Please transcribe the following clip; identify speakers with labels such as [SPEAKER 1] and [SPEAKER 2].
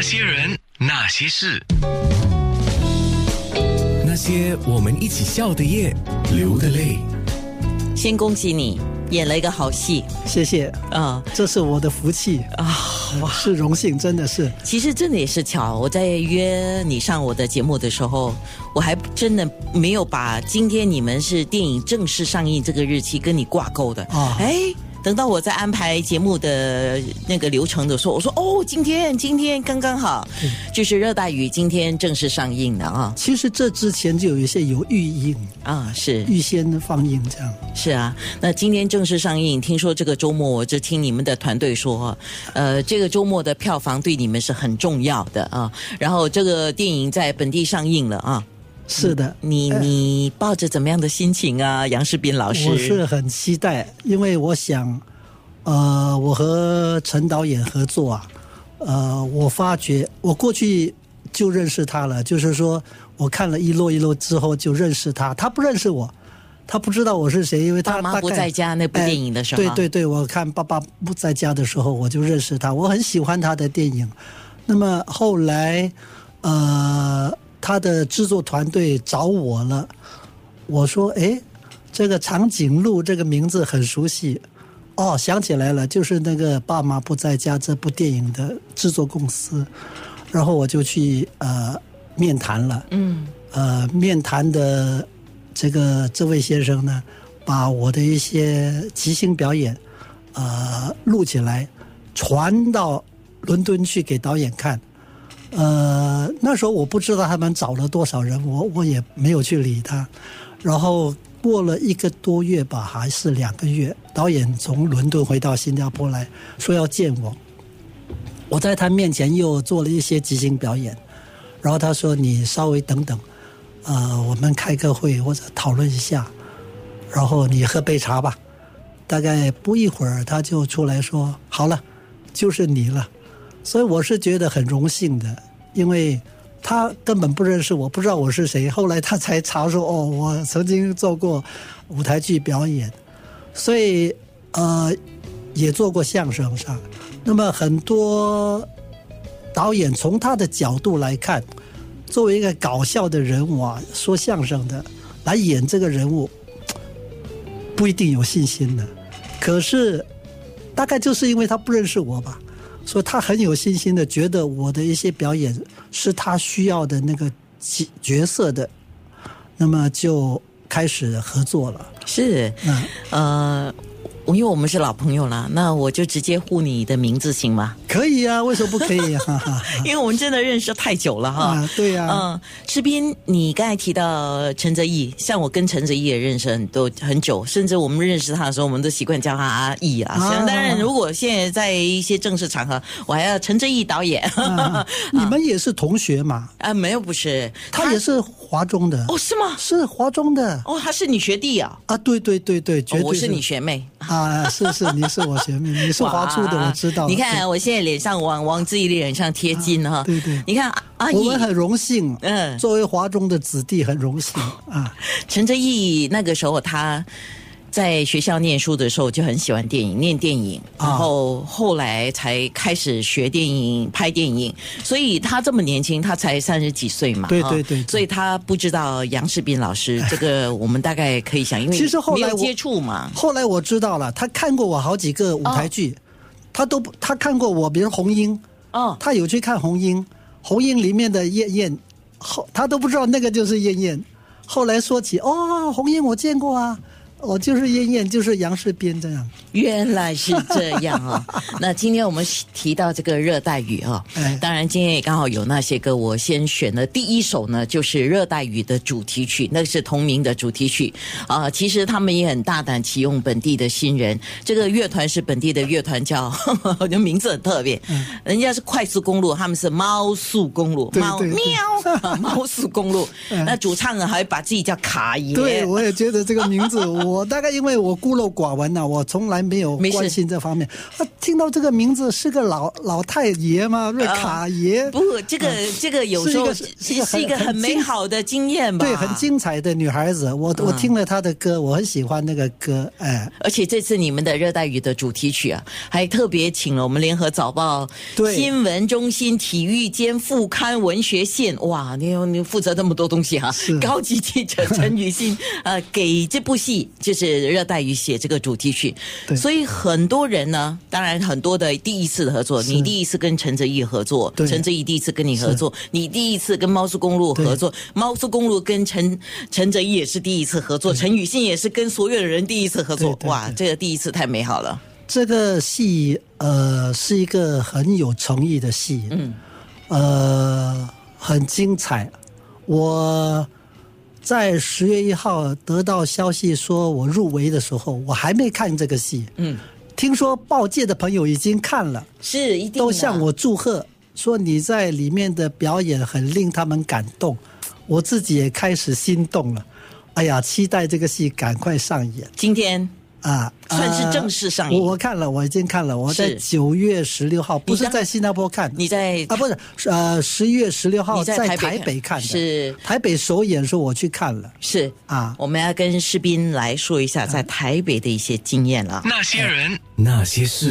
[SPEAKER 1] 那些人，那些事，
[SPEAKER 2] 那些我们一起笑的夜，流的泪。
[SPEAKER 3] 先恭喜你演了一个好戏
[SPEAKER 4] 谢谢，
[SPEAKER 3] 啊
[SPEAKER 4] 这是我的福气，
[SPEAKER 3] 啊！哇，
[SPEAKER 4] 是荣幸，真的是。
[SPEAKER 3] 其实真的也是巧，我在约你上我的节目的时候，我还真的没有把今天你们是电影正式上映这个日期跟你挂钩的
[SPEAKER 4] 啊
[SPEAKER 3] 哎。等到我在安排节目的那个流程的时候，我说哦，今天今天刚刚好，就是《热带雨》今天正式上映了啊
[SPEAKER 4] 其实这之前就有一些有预映、
[SPEAKER 3] 啊是
[SPEAKER 4] 预先放映这样。
[SPEAKER 3] 是啊，那今天正式上映，听说这个周末，我就听你们的团队说，呃，这个周末的票房对你们是很重要的啊。然后这个电影在本地上映了啊，
[SPEAKER 4] 是的，
[SPEAKER 3] 你你抱着怎么样的心情啊？杨世斌老师，
[SPEAKER 4] 我是很期待，因为我想，呃，我和陈导演合作啊，呃，我发觉我过去就认识他了，就是说我看了一摞一摞之后就认识他，他不认识我。他不知道我是谁，因为他
[SPEAKER 3] 爸妈不在家那部
[SPEAKER 4] 哎
[SPEAKER 3] 电影的时候
[SPEAKER 4] 对对对，我看爸爸不在家的时候，我就认识他，我很喜欢他的电影。那么后来，呃，他的制作团队找我了，我说：“哎，这个长颈鹿这个名字很熟悉。”哦，想起来了，就是那个《爸妈不在家》这部电影的制作公司。然后我就去呃面谈了。
[SPEAKER 3] 嗯
[SPEAKER 4] 呃，面谈的这个这位先生呢，把我的一些即兴表演，呃，录起来，传到伦敦去给导演看。呃，那时候我不知道他们找了多少人，我我也没有去理他。然后过了一个多月吧，还是两个月，导演从伦敦回到新加坡来说要见我。我在他面前又做了一些即兴表演，然后他说：“你稍微等等，呃，我们开个会或者讨论一下，然后你喝杯茶吧。”大概不一会儿，他就出来说：“好了，就是你了。”所以我是觉得很荣幸的，因为他根本不认识我，不知道我是谁。后来他才查说：“哦，我曾经做过舞台剧表演，所以呃，也做过相声上。那么很多导演从他的角度来看，作为一个搞笑的人物啊，说相声的来演这个人物，不一定有信心的。可是大概就是因为他不认识我吧，所以他很有信心的觉得我的一些表演是他需要的那个角角色的，那么就开始合作了。
[SPEAKER 3] 是
[SPEAKER 4] 嗯，
[SPEAKER 3] 呃，因为我们是老朋友了，那我就直接呼你的名字行吗？
[SPEAKER 4] 可以啊，为什么不可以啊？
[SPEAKER 3] 因为我们真的认识太久了哈。
[SPEAKER 4] 啊，对呀、
[SPEAKER 3] 嗯，士斌，你刚才提到陈泽义，像我跟陈泽义也认识很多很久，甚至我们认识他的时候，我们都习惯叫他阿义啊。
[SPEAKER 4] 啊
[SPEAKER 3] 当然，如果现在在一些正式场合，我还要陈泽义导演。
[SPEAKER 4] 啊 你们也是同学嘛？
[SPEAKER 3] 啊，没有，不是，
[SPEAKER 4] 他也是华中的，
[SPEAKER 3] 哦，是吗？
[SPEAKER 4] 是华中的
[SPEAKER 3] 哦，他是你学弟啊？
[SPEAKER 4] 啊，对对对对，绝对
[SPEAKER 3] 哦我是你学妹。
[SPEAKER 4] 啊，是是，你是我学妹，你是华初的，我知道。
[SPEAKER 3] 你看，我现在脸上往往自己脸上贴金哈。
[SPEAKER 4] 对对
[SPEAKER 3] 你看阿姨，
[SPEAKER 4] 我们很荣幸，
[SPEAKER 3] 嗯
[SPEAKER 4] 作为华中的子弟很荣幸啊。
[SPEAKER 3] 陈哲艺那个时候他在学校念书的时候就很喜欢电影，念电影，
[SPEAKER 4] 啊
[SPEAKER 3] 然后后来才开始学电影、拍电影。所以他这么年轻，他才三十几岁嘛，哈
[SPEAKER 4] 对对对对
[SPEAKER 3] 所以他不知道杨世斌老师 这个，我们大概可以想，因为
[SPEAKER 4] 其实后来我
[SPEAKER 3] 接触嘛。
[SPEAKER 4] 后来我知道了，他看过我好几个舞台剧，他都不他看过我，比如红英，
[SPEAKER 3] 哦，
[SPEAKER 4] 他有去看红英，红英里面的燕燕，后他都不知道那个就是燕燕。后来说起哦，红英我见过啊，哦就是燕燕，就是杨世斌这样。
[SPEAKER 3] 原来是这样啊！那今天我们提到这个热带雨啊，
[SPEAKER 4] 哎。
[SPEAKER 3] 当然今天也刚好有那些歌，我先选的第一首呢，就是热带雨的主题曲，那是同名的主题曲。啊、其实他们也很大胆启用本地的新人，这个乐团是本地的乐团叫，就名字很特别，人家是快速公路，他们是猫速公路，猫
[SPEAKER 4] 对对对。
[SPEAKER 3] 喵，猫速公路。那主唱呢还会把自己叫卡爷，
[SPEAKER 4] 对，我也觉得这个名字我我大概因为我孤陋寡闻呐、我从来没有关心这方面。啊，听到这个名字是个老老太爷吗？瑞卡爷，
[SPEAKER 3] 不，这个、这个有时候
[SPEAKER 4] 是一个是一个很
[SPEAKER 3] 美好的经验吧？
[SPEAKER 4] 对，很精彩的女孩子。我我听了她的歌，我很喜欢那个歌，哎，
[SPEAKER 3] 而且这次你们的热带雨的主题曲啊，还特别请了我们联合早报
[SPEAKER 4] 对
[SPEAKER 3] 新闻中心体育兼副刊文学线，哇，你有你负责这么多东西哈、
[SPEAKER 4] 是
[SPEAKER 3] 高级记者陈雨欣，呃，给这部戏就是热带雨写这个主题曲，
[SPEAKER 4] 对。
[SPEAKER 3] 所以很多人呢，当然很多的第一次的合作，你第一次跟陈哲毅合作，
[SPEAKER 4] 对。
[SPEAKER 3] 陈哲毅第一次跟你合作，你第一次跟猫叔公路合作，猫叔公路跟陈陈哲毅也是第一次合作，陈雨欣也是跟所有的人第一次合作哇，这个第一次太美好了。
[SPEAKER 4] 这个戏呃是一个很有诚意的戏，嗯，呃，很精彩。我在十月一号得到消息说我入围的时候，我还没看这个戏，
[SPEAKER 3] 嗯，
[SPEAKER 4] 听说报界的朋友已经看了，
[SPEAKER 3] 是一定
[SPEAKER 4] 都向我祝贺，说你在里面的表演很令他们感动，我自己也开始心动了。哎呀，期待这个戏赶快上演。
[SPEAKER 3] 今天
[SPEAKER 4] 啊！
[SPEAKER 3] 算是
[SPEAKER 4] 呃
[SPEAKER 3] 正式上映
[SPEAKER 4] 我我看了，我已经看了，我在
[SPEAKER 3] 是
[SPEAKER 4] 九月十六号，不是在新加坡看，
[SPEAKER 3] 你在
[SPEAKER 4] 啊，不是呃十一月十六号
[SPEAKER 3] 你在台北看
[SPEAKER 4] 台北看的，
[SPEAKER 3] 是
[SPEAKER 4] 台北首演时候我去看了
[SPEAKER 3] 是
[SPEAKER 4] 啊。
[SPEAKER 3] 我们要跟士兵来说一下在台北的一些经验了。
[SPEAKER 1] 那些人，
[SPEAKER 2] 那些事。